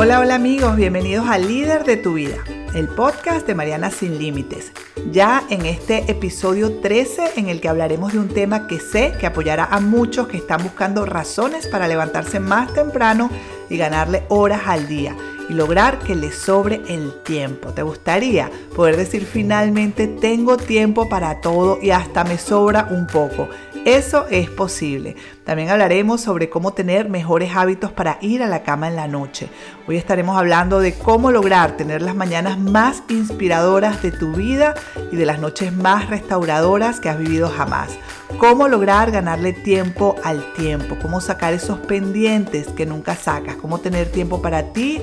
Hola, hola amigos, bienvenidos a Líder de tu Vida, el podcast de Mariana Sin Límites. Ya en este episodio 13 en el que hablaremos de un tema que sé que apoyará a muchos que están buscando razones para levantarse más temprano y ganarle horas al día y lograr que les sobre el tiempo. ¿Te gustaría poder decir finalmente tengo tiempo para todo y hasta me sobra un poco? Eso es posible. También hablaremos sobre cómo tener mejores hábitos para ir a la cama en la noche. Hoy estaremos hablando de cómo lograr tener las mañanas más inspiradoras de tu vida y de las noches más restauradoras que has vivido jamás. Cómo lograr ganarle tiempo al tiempo, cómo sacar esos pendientes que nunca sacas, cómo tener tiempo para ti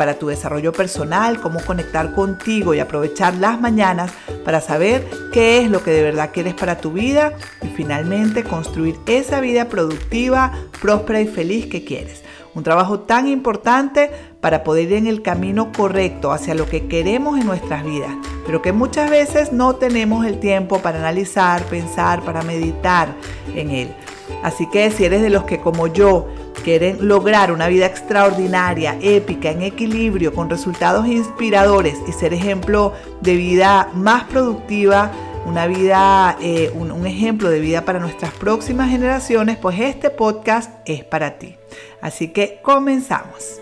para tu desarrollo personal, cómo conectar contigo y aprovechar las mañanas para saber qué es lo que de verdad quieres para tu vida y finalmente construir esa vida productiva, próspera y feliz que quieres. Un trabajo tan importante para poder ir en el camino correcto hacia lo que queremos en nuestras vidas, pero que muchas veces no tenemos el tiempo para analizar, pensar, para meditar en él. Así que si eres de los que como yo quieren lograr una vida extraordinaria, épica, en equilibrio, con resultados inspiradores y ser ejemplo de vida más productiva, una vida, eh, un, un ejemplo de vida para nuestras próximas generaciones, pues este podcast es para ti. Así que comenzamos.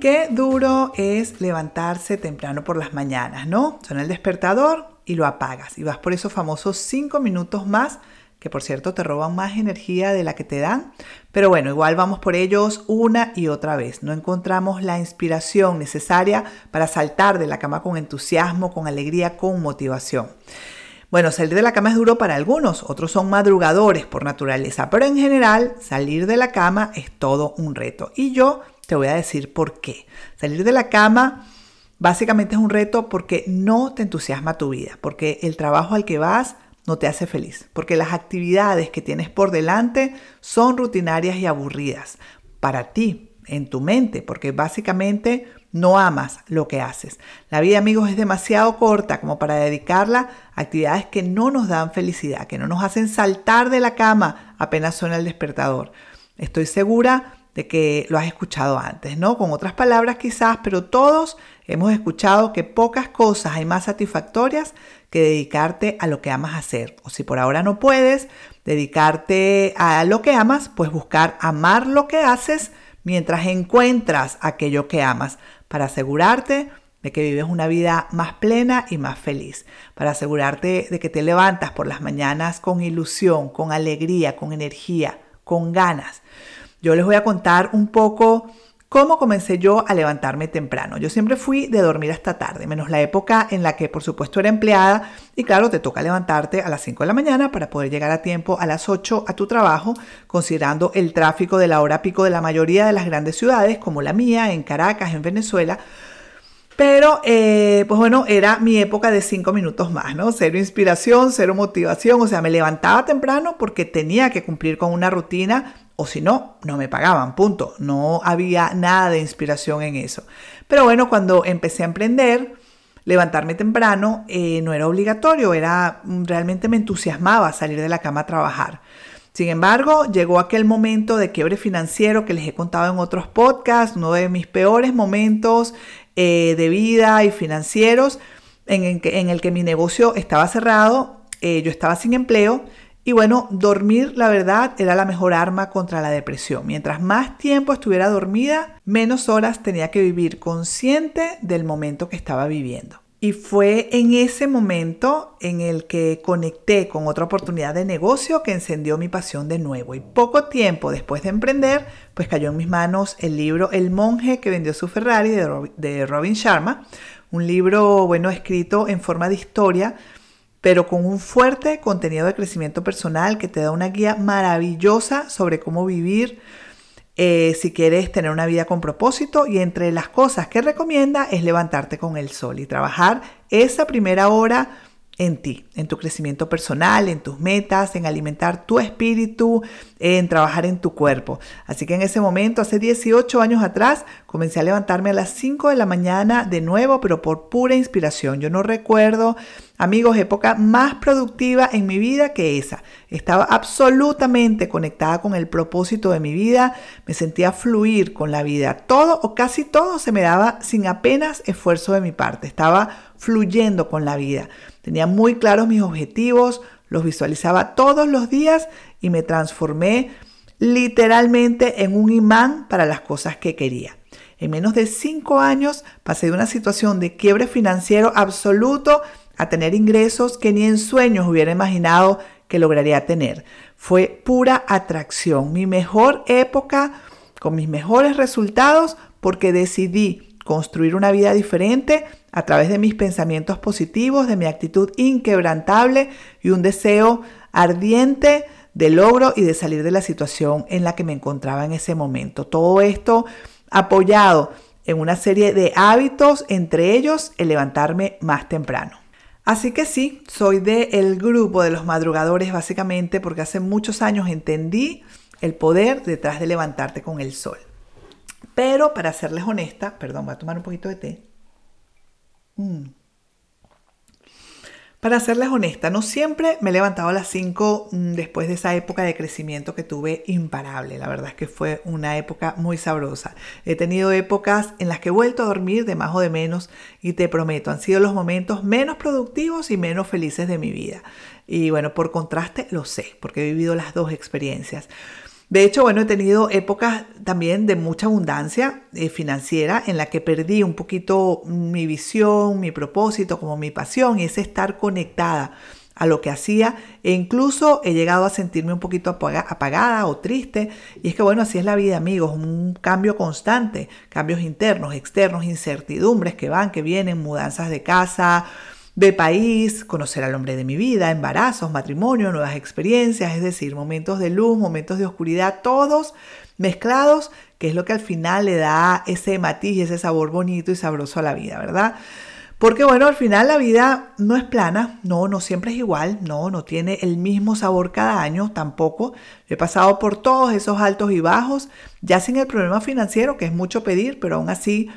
Qué duro es levantarse temprano por las mañanas, ¿no? Suena el despertador y lo apagas y vas por esos famosos cinco minutos más que por cierto te roban más energía de la que te dan. Pero bueno, igual vamos por ellos una y otra vez. No encontramos la inspiración necesaria para saltar de la cama con entusiasmo, con alegría, con motivación. Bueno, salir de la cama es duro para algunos, otros son madrugadores por naturaleza, pero en general salir de la cama es todo un reto. Y yo te voy a decir por qué. Salir de la cama básicamente es un reto porque no te entusiasma tu vida, porque el trabajo al que vas no te hace feliz, porque las actividades que tienes por delante son rutinarias y aburridas para ti, en tu mente, porque básicamente no amas lo que haces. La vida, amigos, es demasiado corta como para dedicarla a actividades que no nos dan felicidad, que no nos hacen saltar de la cama apenas suena el despertador. Estoy segura de que lo has escuchado antes, ¿no? Con otras palabras quizás, pero todos hemos escuchado que pocas cosas hay más satisfactorias que dedicarte a lo que amas hacer. O si por ahora no puedes dedicarte a lo que amas, pues buscar amar lo que haces mientras encuentras aquello que amas para asegurarte de que vives una vida más plena y más feliz, para asegurarte de que te levantas por las mañanas con ilusión, con alegría, con energía, con ganas. Yo les voy a contar un poco cómo comencé yo a levantarme temprano. Yo siempre fui de dormir hasta tarde, menos la época en la que por supuesto era empleada y claro, te toca levantarte a las 5 de la mañana para poder llegar a tiempo a las 8 a tu trabajo, considerando el tráfico de la hora pico de la mayoría de las grandes ciudades como la mía, en Caracas, en Venezuela. Pero, eh, pues bueno, era mi época de cinco minutos más, ¿no? Cero inspiración, cero motivación, o sea, me levantaba temprano porque tenía que cumplir con una rutina o si no, no me pagaban, punto. No había nada de inspiración en eso. Pero bueno, cuando empecé a emprender, levantarme temprano eh, no era obligatorio, era mm, realmente me entusiasmaba salir de la cama a trabajar. Sin embargo, llegó aquel momento de quiebre financiero que les he contado en otros podcasts, uno de mis peores momentos eh, de vida y financieros, en el, que, mi negocio estaba cerrado, eh, yo estaba sin empleo y bueno, dormir, la verdad, era la mejor arma contra la depresión. Mientras más tiempo estuviera dormida, menos horas tenía que vivir consciente del momento que estaba viviendo. Y fue en ese momento en el que conecté con otra oportunidad de negocio que encendió mi pasión de nuevo. Y poco tiempo después de emprender, pues cayó en mis manos el libro El monje que vendió su Ferrari de Robin Sharma. Un libro, bueno, escrito en forma de historia pero con un fuerte contenido de crecimiento personal que te da una guía maravillosa sobre cómo vivir eh, si quieres tener una vida con propósito. Y entre las cosas que recomienda es levantarte con el sol y trabajar esa primera hora en ti, en tu crecimiento personal, en tus metas, en alimentar tu espíritu, en trabajar en tu cuerpo. Así que en ese momento, hace 18 años atrás, comencé a levantarme a las 5 de la mañana de nuevo, pero por pura inspiración. Yo no recuerdo, amigos, época más productiva en mi vida que esa. Estaba absolutamente conectada con el propósito de mi vida, me sentía fluir con la vida. Todo o casi todo se me daba sin apenas esfuerzo de mi parte. Estaba fluyendo con la vida. Tenía muy claros mis objetivos, los visualizaba todos los días y me transformé literalmente en un imán para las cosas que quería. En menos de cinco años pasé de una situación de quiebre financiero absoluto a tener ingresos que ni en sueños hubiera imaginado que lograría tener. Fue pura atracción, mi mejor época con mis mejores resultados porque decidí construir una vida diferente a través de mis pensamientos positivos, de mi actitud inquebrantable y un deseo ardiente de logro y de salir de la situación en la que me encontraba en ese momento. Todo esto apoyado en una serie de hábitos, entre ellos el levantarme más temprano. Así que sí, soy del grupo de los madrugadores básicamente porque hace muchos años entendí el poder detrás de levantarte con el sol. Pero para serles honesta, perdón, voy a tomar un poquito de té. Mm. Para serles honesta, no siempre me he levantado a las 5 mm, después de esa época de crecimiento que tuve imparable. La verdad es que fue una época muy sabrosa. He tenido épocas en las que he vuelto a dormir de más o de menos y te prometo, han sido los momentos menos productivos y menos felices de mi vida. Y bueno, por contraste lo sé, porque he vivido las dos experiencias. De hecho, bueno, he tenido épocas también de mucha abundancia eh, financiera en la que perdí un poquito mi visión, mi propósito, como mi pasión y ese estar conectada a lo que hacía. E incluso he llegado a sentirme un poquito apagada o triste. Y es que bueno, así es la vida amigos, un cambio constante, cambios internos, externos, incertidumbres que van, que vienen, mudanzas de casa, de país, conocer al hombre de mi vida, embarazos, matrimonio, nuevas experiencias, es decir, momentos de luz, momentos de oscuridad, todos mezclados, que es lo que al final le da ese matiz y ese sabor bonito y sabroso a la vida, ¿verdad? Porque bueno, al final la vida no es plana, no, no siempre es igual, no, no tiene el mismo sabor cada año tampoco. He pasado por todos esos altos y bajos, ya sin el problema financiero, que es mucho pedir, pero aún así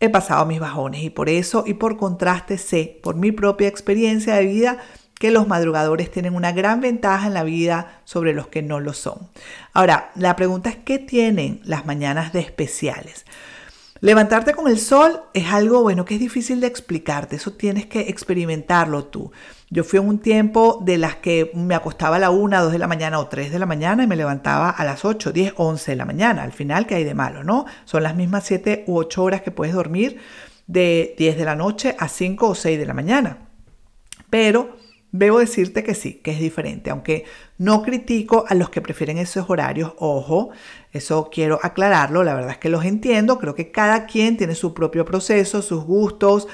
he pasado mis bajones y por eso y por contraste sé, por mi propia experiencia de vida, que los madrugadores tienen una gran ventaja en la vida sobre los que no lo son. Ahora, la pregunta es, ¿qué tienen las mañanas de especiales? Levantarte con el sol es algo, bueno, que es difícil de explicarte, eso tienes que experimentarlo tú. Yo fui en un tiempo de las que me acostaba a la 1, 2 de la mañana o 3 de la mañana y me levantaba a las 8, 10, 11 de la mañana. Al final, ¿qué hay de malo, no? Son las mismas 7 u 8 horas que puedes dormir de 10 de la noche a 5 o 6 de la mañana. Pero debo decirte que sí, que es diferente, aunque no critico a los que prefieren esos horarios, ojo, eso quiero aclararlo, la verdad es que los entiendo, creo que cada quien tiene su propio proceso, sus gustos,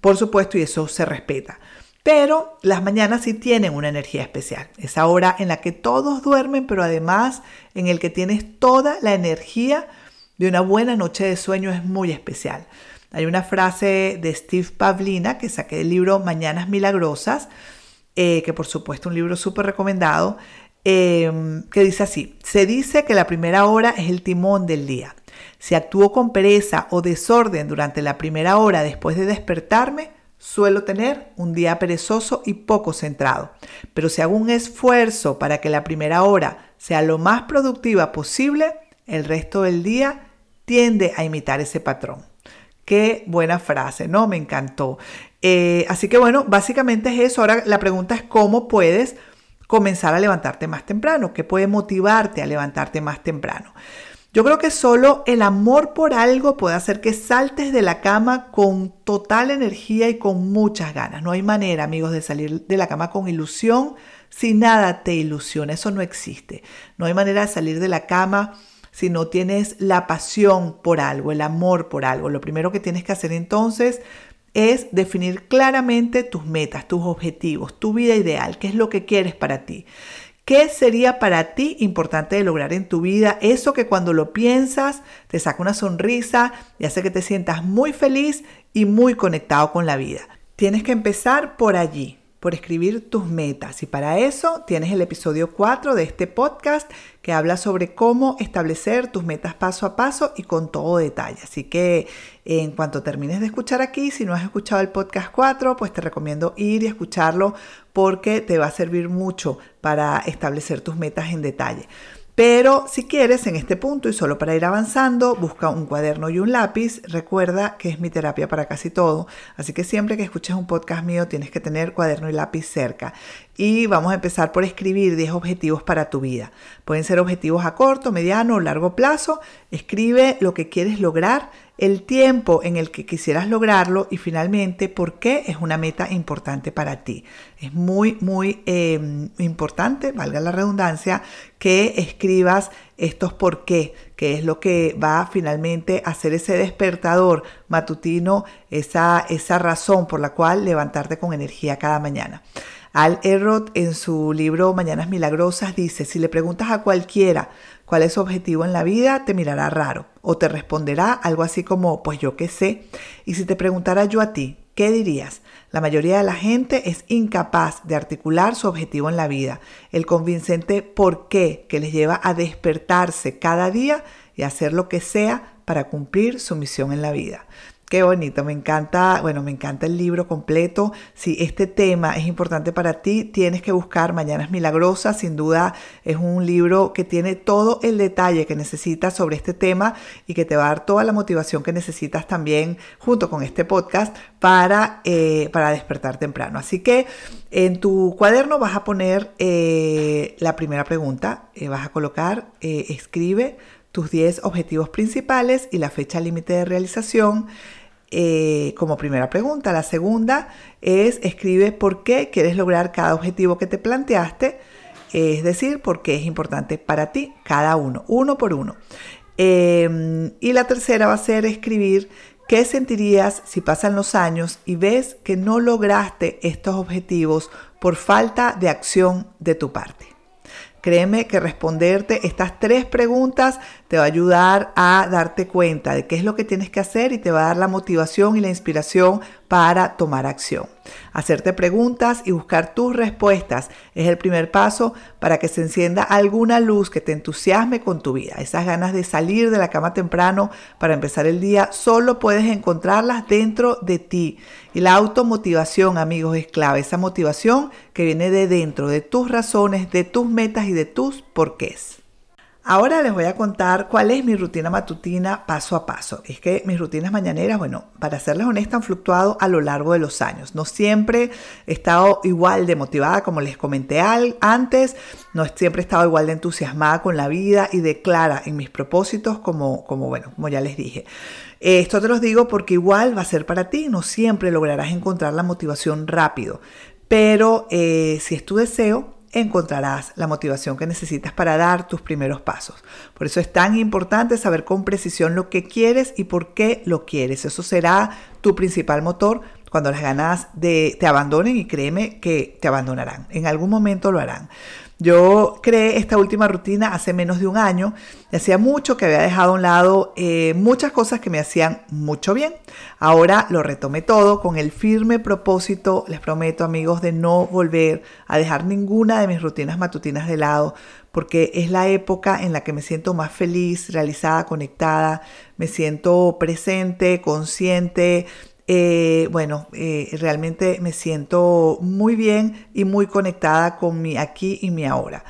por supuesto, y eso se respeta. Pero las mañanas sí tienen una energía especial. Esa hora en la que todos duermen, pero además en el que tienes toda la energía de una buena noche de sueño es muy especial. Hay una frase de Steve Pavlina que saqué del libro Mañanas Milagrosas, eh, que por supuesto un libro súper recomendado, em, que dice así, se dice que la primera hora es el timón del día. Si actúo con pereza o desorden durante la primera hora después de despertarme, Suelo tener un día perezoso y poco centrado, pero si hago un esfuerzo para que la primera hora sea lo más productiva posible, el resto del día tiende a imitar ese patrón. Qué buena frase, ¿no? Me encantó. Eh, así que bueno, básicamente es eso. Ahora la pregunta es cómo puedes comenzar a levantarte más temprano, qué puede motivarte a levantarte más temprano. Yo creo que solo el amor por algo puede hacer que saltes de la cama con total energía y con muchas ganas. No hay manera, amigos, de salir de la cama con ilusión si nada te ilusiona. Eso no existe. No hay manera de salir de la cama si no tienes la pasión por algo, el amor por algo. Lo primero que tienes que hacer entonces es definir claramente tus metas, tus objetivos, tu vida ideal, qué es lo que quieres para ti. ¿Qué sería para ti importante de lograr en tu vida? Eso que cuando lo piensas te saca una sonrisa y hace que te sientas muy feliz y muy conectado con la vida. Tienes que empezar por allí, por escribir tus metas. Y para eso tienes el episodio 4 de este podcast que habla sobre cómo establecer tus metas paso a paso y con todo detalle. Así que en cuanto termines de escuchar aquí, si no has escuchado el podcast 4, pues te recomiendo ir y escucharlo porque te va a servir mucho para establecer tus metas en detalle. Pero si quieres, en este punto y solo para ir avanzando, busca un cuaderno y un lápiz. Recuerda que es mi terapia para casi todo. Así que siempre que escuches un podcast mío tienes que tener cuaderno y lápiz cerca. Y vamos a empezar por escribir 10 objetivos para tu vida. Pueden ser objetivos a corto, mediano o largo plazo. Escribe lo que quieres lograr el tiempo en el que quisieras lograrlo y finalmente por qué es una meta importante para ti. Es muy, muy em, importante, valga la redundancia, que escribas estos por qué, que es lo que va finalmente a ser ese despertador matutino, esa, esa razón por la cual levantarte con energía cada mañana. Al Errot en su libro Mañanas Milagrosas dice, si le preguntas a cualquiera cuál es su objetivo en la vida, te mirará raro o te responderá algo así como, pues yo qué sé. Y si te preguntara yo a ti, ¿qué dirías? La mayoría de la gente es incapaz de articular su objetivo en la vida, el convincente por qué que les lleva a despertarse cada día y hacer lo que sea para cumplir su misión en la vida. Qué bonito, me encanta, bueno, me encanta el libro completo. Si este tema es importante para ti, tienes que buscar Mañanas Milagrosas. Sin duda es un libro que tiene todo el detalle que necesitas sobre este tema y que te va a dar toda la motivación que necesitas también junto con este podcast para, eh, para despertar temprano. Así que en tu cuaderno vas a poner eh, la primera pregunta, eh, vas a colocar, escribe tus 10 objetivos principales y la fecha límite de realización. Eh, como primera pregunta. La segunda es escribe por qué quieres lograr cada objetivo que te planteaste, es decir, por qué es importante para ti cada uno, uno por uno. Em, y la tercera va a ser escribir qué sentirías si pasan los años y ves que no lograste estos objetivos por falta de acción de tu parte. Créeme que responderte estas tres preguntas te va a ayudar a darte cuenta de qué es lo que tienes que hacer y te va a dar la motivación y la inspiración para tomar acción. Hacerte preguntas y buscar tus respuestas es el primer paso para que se encienda alguna luz que te entusiasme con tu vida. Esas ganas de salir de la cama temprano para empezar el día solo puedes encontrarlas dentro de ti. Y la automotivación, amigos, es clave. Esa motivación que viene de dentro, de tus razones, de tus metas y de tus porqués. Ahora les voy a contar cuál es mi rutina matutina paso a paso. Es que mis rutinas mañaneras, bueno, para serles honesta, han fluctuado a lo largo de los años. No siempre he estado igual de motivada como les comenté antes, no siempre he estado igual de entusiasmada con la vida y de clara en mis propósitos como, como bueno, como ya les dije. Esto te los digo porque igual va a ser para ti, no siempre lograrás encontrar la motivación rápido, pero eh, si es tu deseo, encontrarás la motivación que necesitas para dar tus primeros pasos. Por eso es tan importante saber con precisión lo que quieres y por qué lo quieres. Eso será tu principal motor cuando las ganas de te abandonen y créeme que te abandonarán. En algún momento lo harán. Yo creé esta última rutina hace menos de un año hacía mucho que había dejado a un lado eh, muchas cosas que me hacían mucho bien. Ahora lo retomé todo con el firme propósito, les prometo amigos, de no volver a dejar ninguna de mis rutinas matutinas de lado porque es la época en la que me siento más feliz, realizada, conectada, me siento presente, consciente, eh, bueno, eh, realmente me siento muy bien y muy conectada con mi aquí y mi ahora.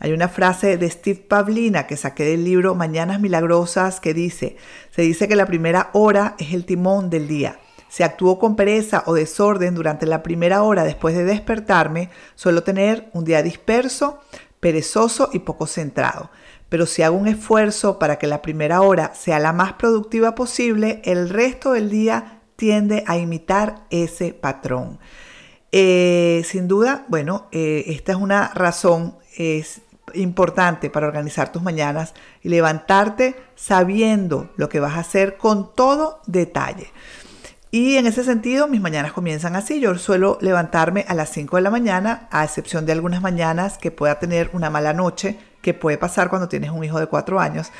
Hay una frase de Steve Pavlina que saqué del libro Mañanas Milagrosas que dice, se dice que la primera hora es el timón del día. Si actúo con pereza o desorden durante la primera hora después de despertarme, suelo tener un día disperso, perezoso y poco centrado. Pero si hago un esfuerzo para que la primera hora sea la más productiva posible, el resto del día tiende a imitar ese patrón. Eh, sin duda, bueno, eh, esta es una razón importante para organizar tus mañanas y levantarte sabiendo lo que vas a hacer con todo detalle. Y en ese sentido, mis mañanas comienzan así. Yo suelo levantarme a las 5 de la mañana, a excepción de algunas mañanas que pueda tener una mala noche, que puede pasar cuando tienes un hijo de 4 años.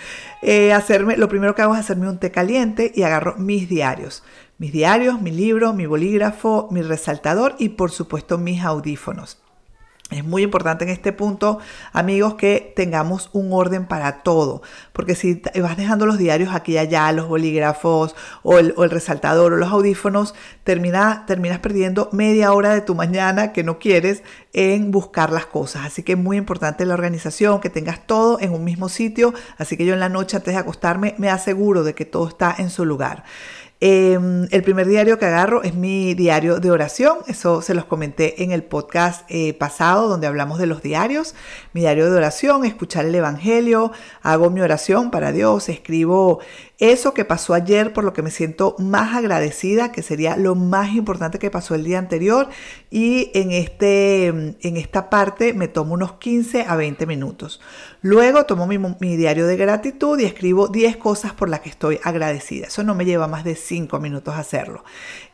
Eh, hacerme, lo primero que hago es hacerme un té caliente y agarro mis diarios mis diarios, mi libro, mi bolígrafo, mi resaltador y por supuesto mis audífonos. Es muy importante en este punto, amigos, que tengamos un orden para todo, porque si vas dejando los diarios aquí y allá, los bolígrafos o el, resaltador o los audífonos, termina, terminas perdiendo media hora de tu mañana que no quieres en buscar las cosas. Así que es muy importante la organización, que tengas todo en un mismo sitio. Así que yo en la noche antes de acostarme me aseguro de que todo está en su lugar. Em, el primer diario que agarro es mi diario de oración, eso se los comenté en el podcast eh, pasado donde hablamos de los diarios. Mi diario de oración, escuchar el Evangelio, hago mi oración para Dios, escribo eso que pasó ayer por lo que me siento más agradecida, que sería lo más importante que pasó el día anterior. Y en, este, en esta parte me tomo unos 15 a 20 minutos. Luego tomo mi, diario de gratitud y escribo 10 cosas por las que estoy agradecida. Eso no me lleva más de 5 minutos hacerlo.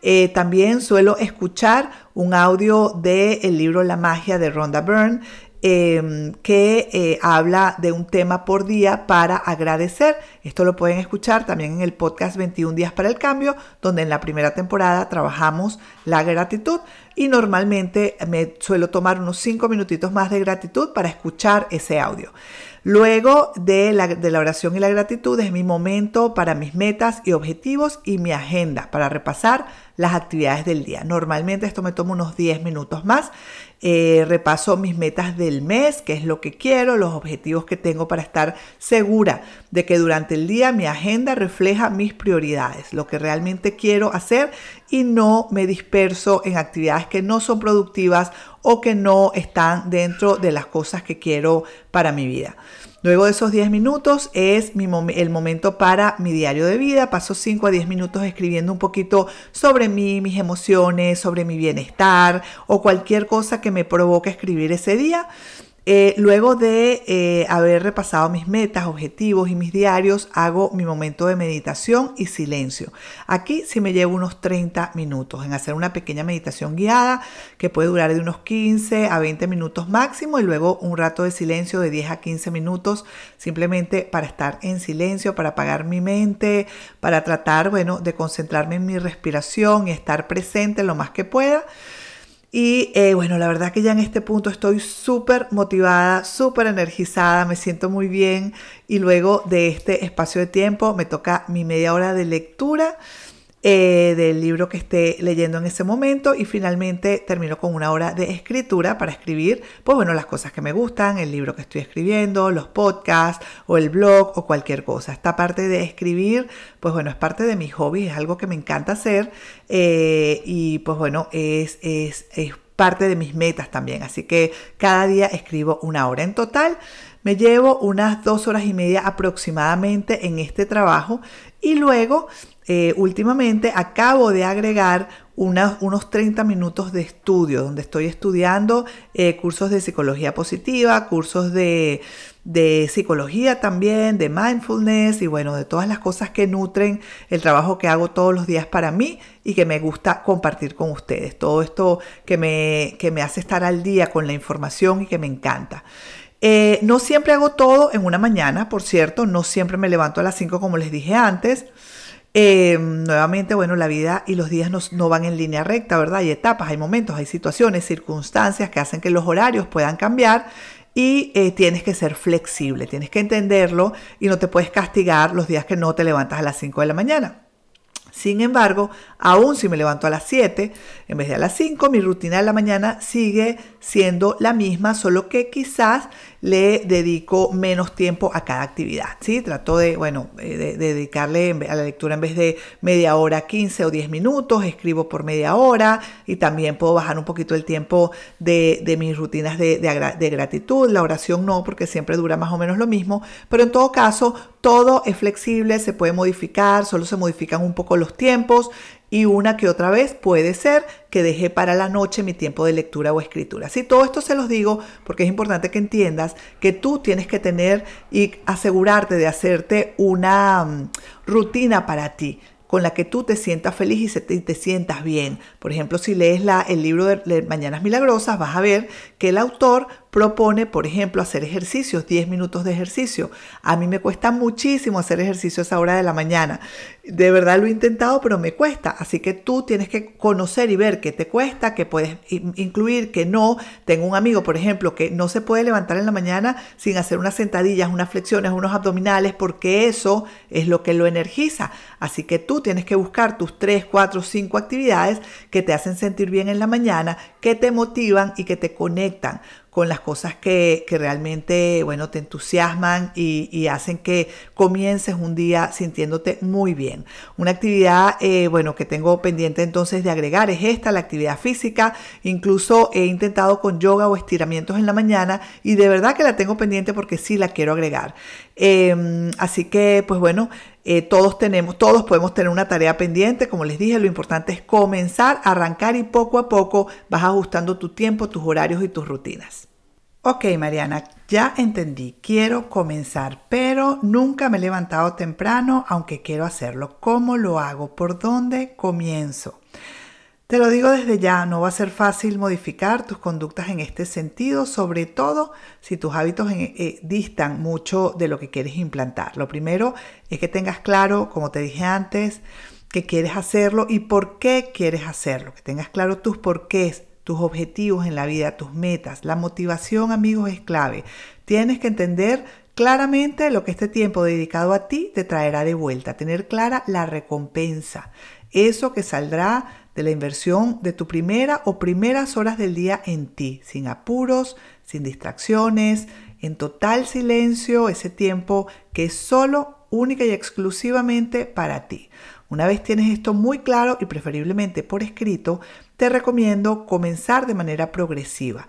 Eh, también suelo escuchar un audio del libro La magia de Rhonda Byrne. Em, que eh, habla de un tema por día para agradecer. Esto lo pueden escuchar también en el podcast 21 días para el cambio, donde en la primera temporada trabajamos la gratitud y normalmente me suelo tomar unos 5 minutitos más de gratitud para escuchar ese audio. Luego de la, de la, oración y la gratitud es mi momento para mis metas y objetivos y mi agenda para repasar las actividades del día. Normalmente esto me toma unos 10 minutos más eh, repaso mis metas del mes, qué es lo que quiero, los objetivos que tengo para estar segura de que durante el día mi agenda refleja mis prioridades, lo que realmente quiero hacer y no me disperso en actividades que no son productivas o que no están dentro de las cosas que quiero para mi vida. Luego de esos 10 minutos es el momento para mi diario de vida. Paso 5 a 10 minutos escribiendo un poquito sobre mí, mis emociones, sobre mi bienestar o cualquier cosa que me provoque escribir ese día. Eh, luego de eh, haber repasado mis metas, objetivos y mis diarios, hago mi momento de meditación y silencio. Aquí sí me llevo unos 30 minutos en hacer una pequeña meditación guiada que puede durar de unos 15 a 20 minutos máximo y luego un rato de silencio de 10 a 15 minutos simplemente para estar en silencio, para apagar mi mente, para tratar, bueno, de concentrarme en mi respiración y estar presente lo más que pueda. Y eh, bueno, la verdad que ya en este punto estoy súper motivada, súper energizada, me siento muy bien. Y luego de este espacio de tiempo me toca mi media hora de lectura eh, del libro que esté leyendo en ese momento y finalmente termino con una hora de escritura para escribir, pues bueno, las cosas que me gustan, el libro que estoy escribiendo, los podcasts o el blog o cualquier cosa. Esta parte de escribir, pues bueno, es parte de mi hobby, es algo que me encanta hacer eh, y pues bueno, es, es, es parte de mis metas también. Así que cada día escribo una hora en total. Me llevo unas dos horas y media aproximadamente en este trabajo y luego eh, últimamente acabo de agregar unos 30 minutos de estudio, donde estoy estudiando eh, cursos de psicología positiva, cursos de, de, psicología también, de mindfulness y bueno, de todas las cosas que nutren el trabajo que hago todos los días para mí y que me gusta compartir con ustedes. Todo esto que me, que me hace estar al día con la información y que me encanta. Eh, no siempre hago todo en una mañana, por cierto, no siempre me levanto a las 5 como les dije antes. Eh, nuevamente, bueno, la vida y los días no, van en línea recta, ¿verdad? Hay etapas, hay momentos, hay situaciones, circunstancias que hacen que los horarios puedan cambiar y eh, tienes que ser flexible, tienes que entenderlo y no te puedes castigar los días que no te levantas a las 5 de la mañana. Sin embargo, aún si me levanto a las 7 en vez de a las 5, mi rutina de la mañana sigue siendo la misma, solo que quizás le dedico menos tiempo a cada actividad. ¿sí? Trato de, bueno, eh, de, dedicarle a la lectura en vez de media hora, 15 o 10 minutos, escribo por media hora y también puedo bajar un poquito el tiempo de, mis rutinas de gratitud. La oración no, porque siempre dura más o menos lo mismo, pero en todo caso, todo es flexible, se puede modificar, solo se modifican un poco los tiempos y una que otra vez puede ser que deje para la noche mi tiempo de lectura o escritura. Si todo esto se los digo porque es importante que entiendas que tú tienes que tener y asegurarte de hacerte una mm, rutina para ti con la que tú te sientas feliz y te, sientas bien. Por ejemplo, si lees el libro de Mañanas Milagrosas, vas a ver que el autor propone, por ejemplo, hacer ejercicios, 10 minutos de ejercicio. A mí me cuesta muchísimo hacer ejercicio a esa hora de la mañana. De verdad lo he intentado, pero me cuesta. Así que tú tienes que conocer y ver qué te cuesta, qué puedes incluir, qué no. Tengo un amigo, por ejemplo, que no se puede levantar en la mañana sin hacer unas sentadillas, unas flexiones, unos abdominales, porque eso es lo que lo energiza. Así que tú tienes que buscar tus 3, 4, 5 actividades que te hacen sentir bien en la mañana, que te motivan y que te conectan con las cosas que, realmente, bueno, te entusiasman y, hacen que comiences un día sintiéndote muy bien. Una actividad, eh, bueno, que tengo pendiente entonces de agregar es esta, la actividad física. Incluso he intentado con yoga o estiramientos en la mañana y de verdad que la tengo pendiente porque sí la quiero agregar. Em, así que, pues bueno, eh, todos tenemos, todos podemos tener una tarea pendiente. Como les dije, lo importante es comenzar, arrancar y poco a poco vas ajustando tu tiempo, tus horarios y tus rutinas. Ok, Mariana, ya entendí, quiero comenzar, pero nunca me he levantado temprano, aunque quiero hacerlo. ¿Cómo lo hago? ¿Por dónde comienzo? Te lo digo desde ya, no va a ser fácil modificar tus conductas en este sentido, sobre todo si tus hábitos eh, distan mucho de lo que quieres implantar. Lo primero es que tengas claro, como te dije antes, que quieres hacerlo y por qué quieres hacerlo, que tengas claro tus porqués tus objetivos en la vida, tus metas. La motivación, amigos, es clave. Tienes que entender claramente lo que este tiempo dedicado a ti te traerá de vuelta, tener clara la recompensa, eso que saldrá de la inversión de tu primera o primeras horas del día en ti, sin apuros, sin distracciones, en total silencio, ese tiempo que es solo, única y exclusivamente para ti. Una vez tienes esto muy claro y preferiblemente por escrito, te recomiendo comenzar de manera progresiva.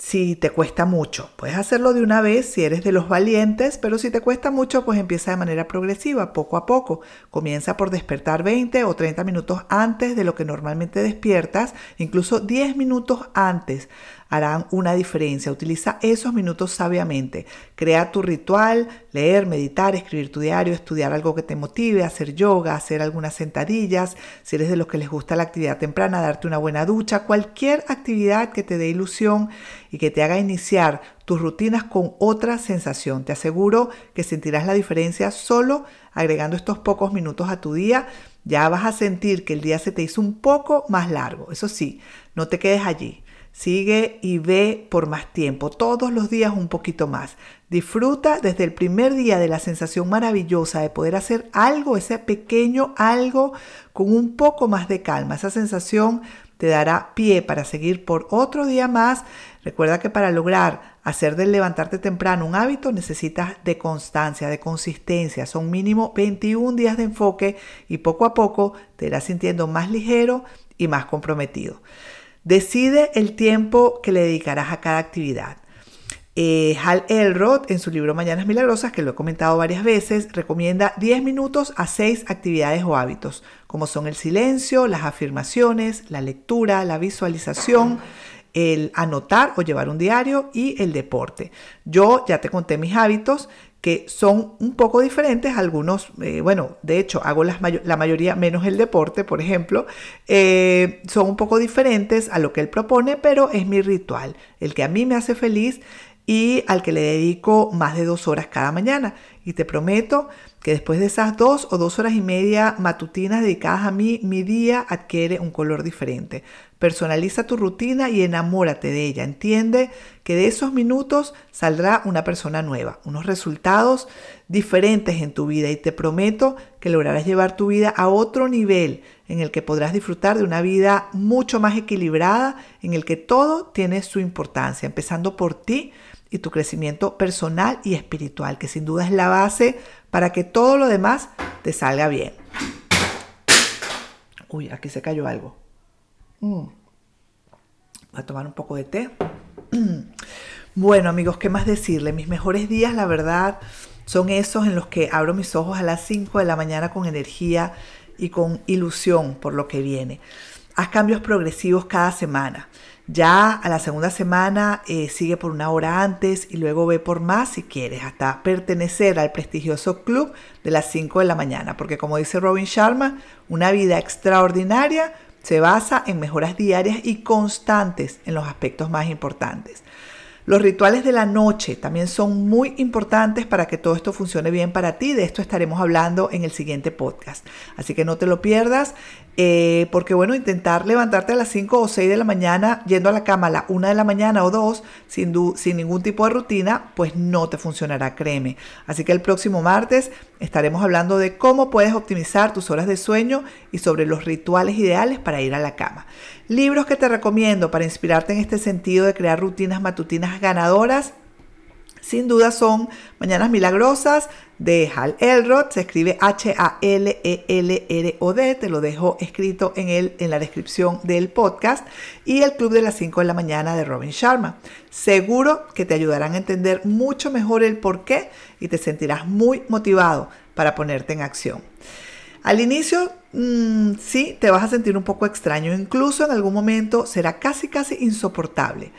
Si te cuesta mucho, puedes hacerlo de una vez si eres de los valientes, pero si te cuesta mucho, pues empieza de manera progresiva, poco a poco. Comienza por despertar 20 o 30 minutos antes de lo que normalmente despiertas, incluso 10 minutos antes harán una diferencia. Utiliza esos minutos sabiamente. Crea tu ritual, leer, meditar, escribir tu diario, estudiar algo que te motive, hacer yoga, hacer algunas sentadillas. Si eres de los que les gusta la actividad temprana, darte una buena ducha, cualquier actividad que te dé ilusión y que te haga iniciar tus rutinas con otra sensación. Te aseguro que sentirás la diferencia solo agregando estos pocos minutos a tu día. Ya vas a sentir que el día se te hizo un poco más largo. Eso sí, no te quedes allí. Sigue y ve por más tiempo, todos los días un poquito más. Disfruta desde el primer día de la sensación maravillosa de poder hacer algo, ese pequeño algo con un poco más de calma. Esa sensación te dará pie para seguir por otro día más. Recuerda que para lograr hacer del levantarte temprano un hábito necesitas de constancia, de consistencia. Son mínimo 21 días de enfoque y poco a poco te irás sintiendo más ligero y más comprometido. Decide el tiempo que le dedicarás a cada actividad. Eh, Hal Elrod, en su libro Mañanas Milagrosas, que lo he comentado varias veces, recomienda 10 minutos a 6 actividades o hábitos, como son el silencio, las afirmaciones, la lectura, la visualización, el anotar o llevar un diario y el deporte. Yo ya te conté mis hábitos que son un poco diferentes. Algunos, eh, bueno, de hecho, hago la mayoría menos el deporte, por ejemplo, eh, son un poco diferentes a lo que él propone, pero es mi ritual, el que a mí me hace feliz y al que le dedico más de dos horas cada mañana. Y te prometo que después de esas dos o dos horas y media matutinas dedicadas a mí, mi día adquiere un color diferente. Personaliza tu rutina y enamórate de ella. Entiende que de esos minutos saldrá una persona nueva, unos resultados diferentes en tu vida y te prometo que lograrás llevar tu vida a otro nivel en el que podrás disfrutar de una vida mucho más equilibrada, en el que todo tiene su importancia, empezando por ti y tu crecimiento personal y espiritual, que sin duda es la base para que todo lo demás te salga bien. Uy, aquí se cayó algo. Mm. Voy a tomar un poco de té. Bueno, amigos, ¿qué más decirle? Mis mejores días, la verdad, son esos en los que abro mis ojos a las 5 de la mañana con energía y con ilusión por lo que viene. Haz cambios progresivos cada semana. Ya a la segunda semana eh, sigue por una hora antes y luego ve por más si quieres, hasta pertenecer al prestigioso club de las 5 de la mañana, porque como dice Robin Sharma, una vida extraordinaria se basa en mejoras diarias y constantes en los aspectos más importantes. Los rituales de la noche también son muy importantes para que todo esto funcione bien para ti. De esto estaremos hablando en el siguiente podcast. Así que no te lo pierdas. Eh, porque bueno, intentar levantarte a las 5 o 6 de la mañana yendo a la cama a la 1 de la mañana o 2 sin, sin ningún tipo de rutina, pues no te funcionará, créeme. Así que el próximo martes estaremos hablando de cómo puedes optimizar tus horas de sueño y sobre los rituales ideales para ir a la cama. Libros que te recomiendo para inspirarte en este sentido de crear rutinas matutinas ganadoras sin duda son Mañanas Milagrosas de Hal Elrod, se escribe H-A-L-E-L-R-O-D, te lo dejo escrito en, el, en la descripción del podcast, y El Club de las 5 de la mañana de Robin Sharma. Seguro que te ayudarán a entender mucho mejor el por qué y te sentirás muy motivado para ponerte en acción. Al inicio mm, sí te vas a sentir un poco extraño, incluso en algún momento será casi casi insoportable.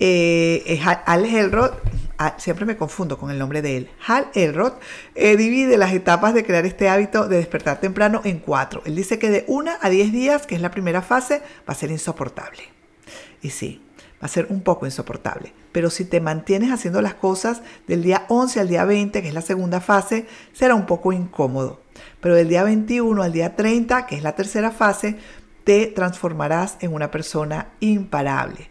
Eh, Hal Elrod, ah, siempre me confundo con el nombre de él, Hal Elrod eh, divide las etapas de crear este hábito de despertar temprano en cuatro. Él dice que de una a diez días, que es la primera fase, va a ser insoportable. Y sí, va a ser un poco insoportable. Pero si te mantienes haciendo las cosas del día 11 al día 20, que es la segunda fase, será un poco incómodo. Pero del día 21 al día 30, que es la tercera fase, te transformarás en una persona imparable.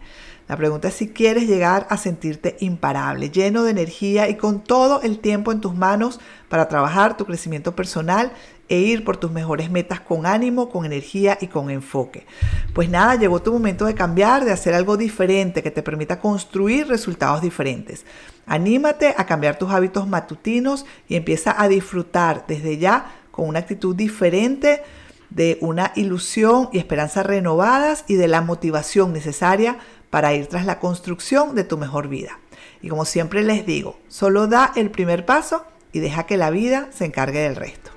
La pregunta es si quieres llegar a sentirte imparable, lleno de energía y con todo el tiempo en tus manos para trabajar tu crecimiento personal e ir por tus mejores metas con ánimo, con energía y con enfoque. Pues nada, llegó tu momento de cambiar, de hacer algo diferente que te permita construir resultados diferentes. Anímate a cambiar tus hábitos matutinos y empieza a disfrutar desde ya con una actitud diferente de una ilusión y esperanza renovadas y de la motivación necesaria para ir tras la construcción de tu mejor vida. Y como siempre les digo, solo da el primer paso y deja que la vida se encargue del resto.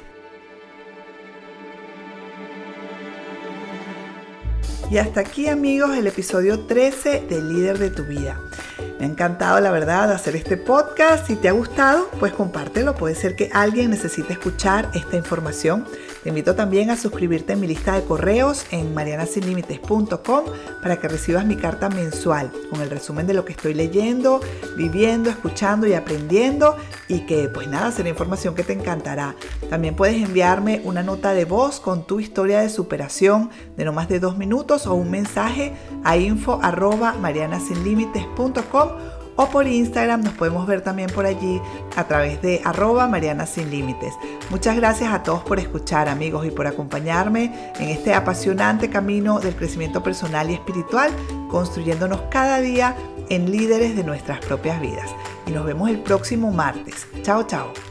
Y hasta aquí amigos el episodio 13 de Líder de tu Vida. Me ha encantado la verdad hacer este podcast. Si te ha gustado, pues compártelo. Puede ser que alguien necesite escuchar esta información. Te invito también a suscribirte en mi lista de correos en marianasinlimites.com para que recibas mi carta mensual con el resumen de lo que estoy leyendo, viviendo, escuchando y aprendiendo y que pues nada, será información que te encantará. También puedes enviarme una nota de voz con tu historia de superación de no más de dos minutos o un mensaje a info arroba o por Instagram. Nos podemos ver también por allí a través de arroba Mariana Sin Límites. Muchas gracias a todos por escuchar amigos y por acompañarme en este apasionante camino del crecimiento personal y espiritual, construyéndonos cada día en líderes de nuestras propias vidas. Y nos vemos el próximo martes. Chao, chao.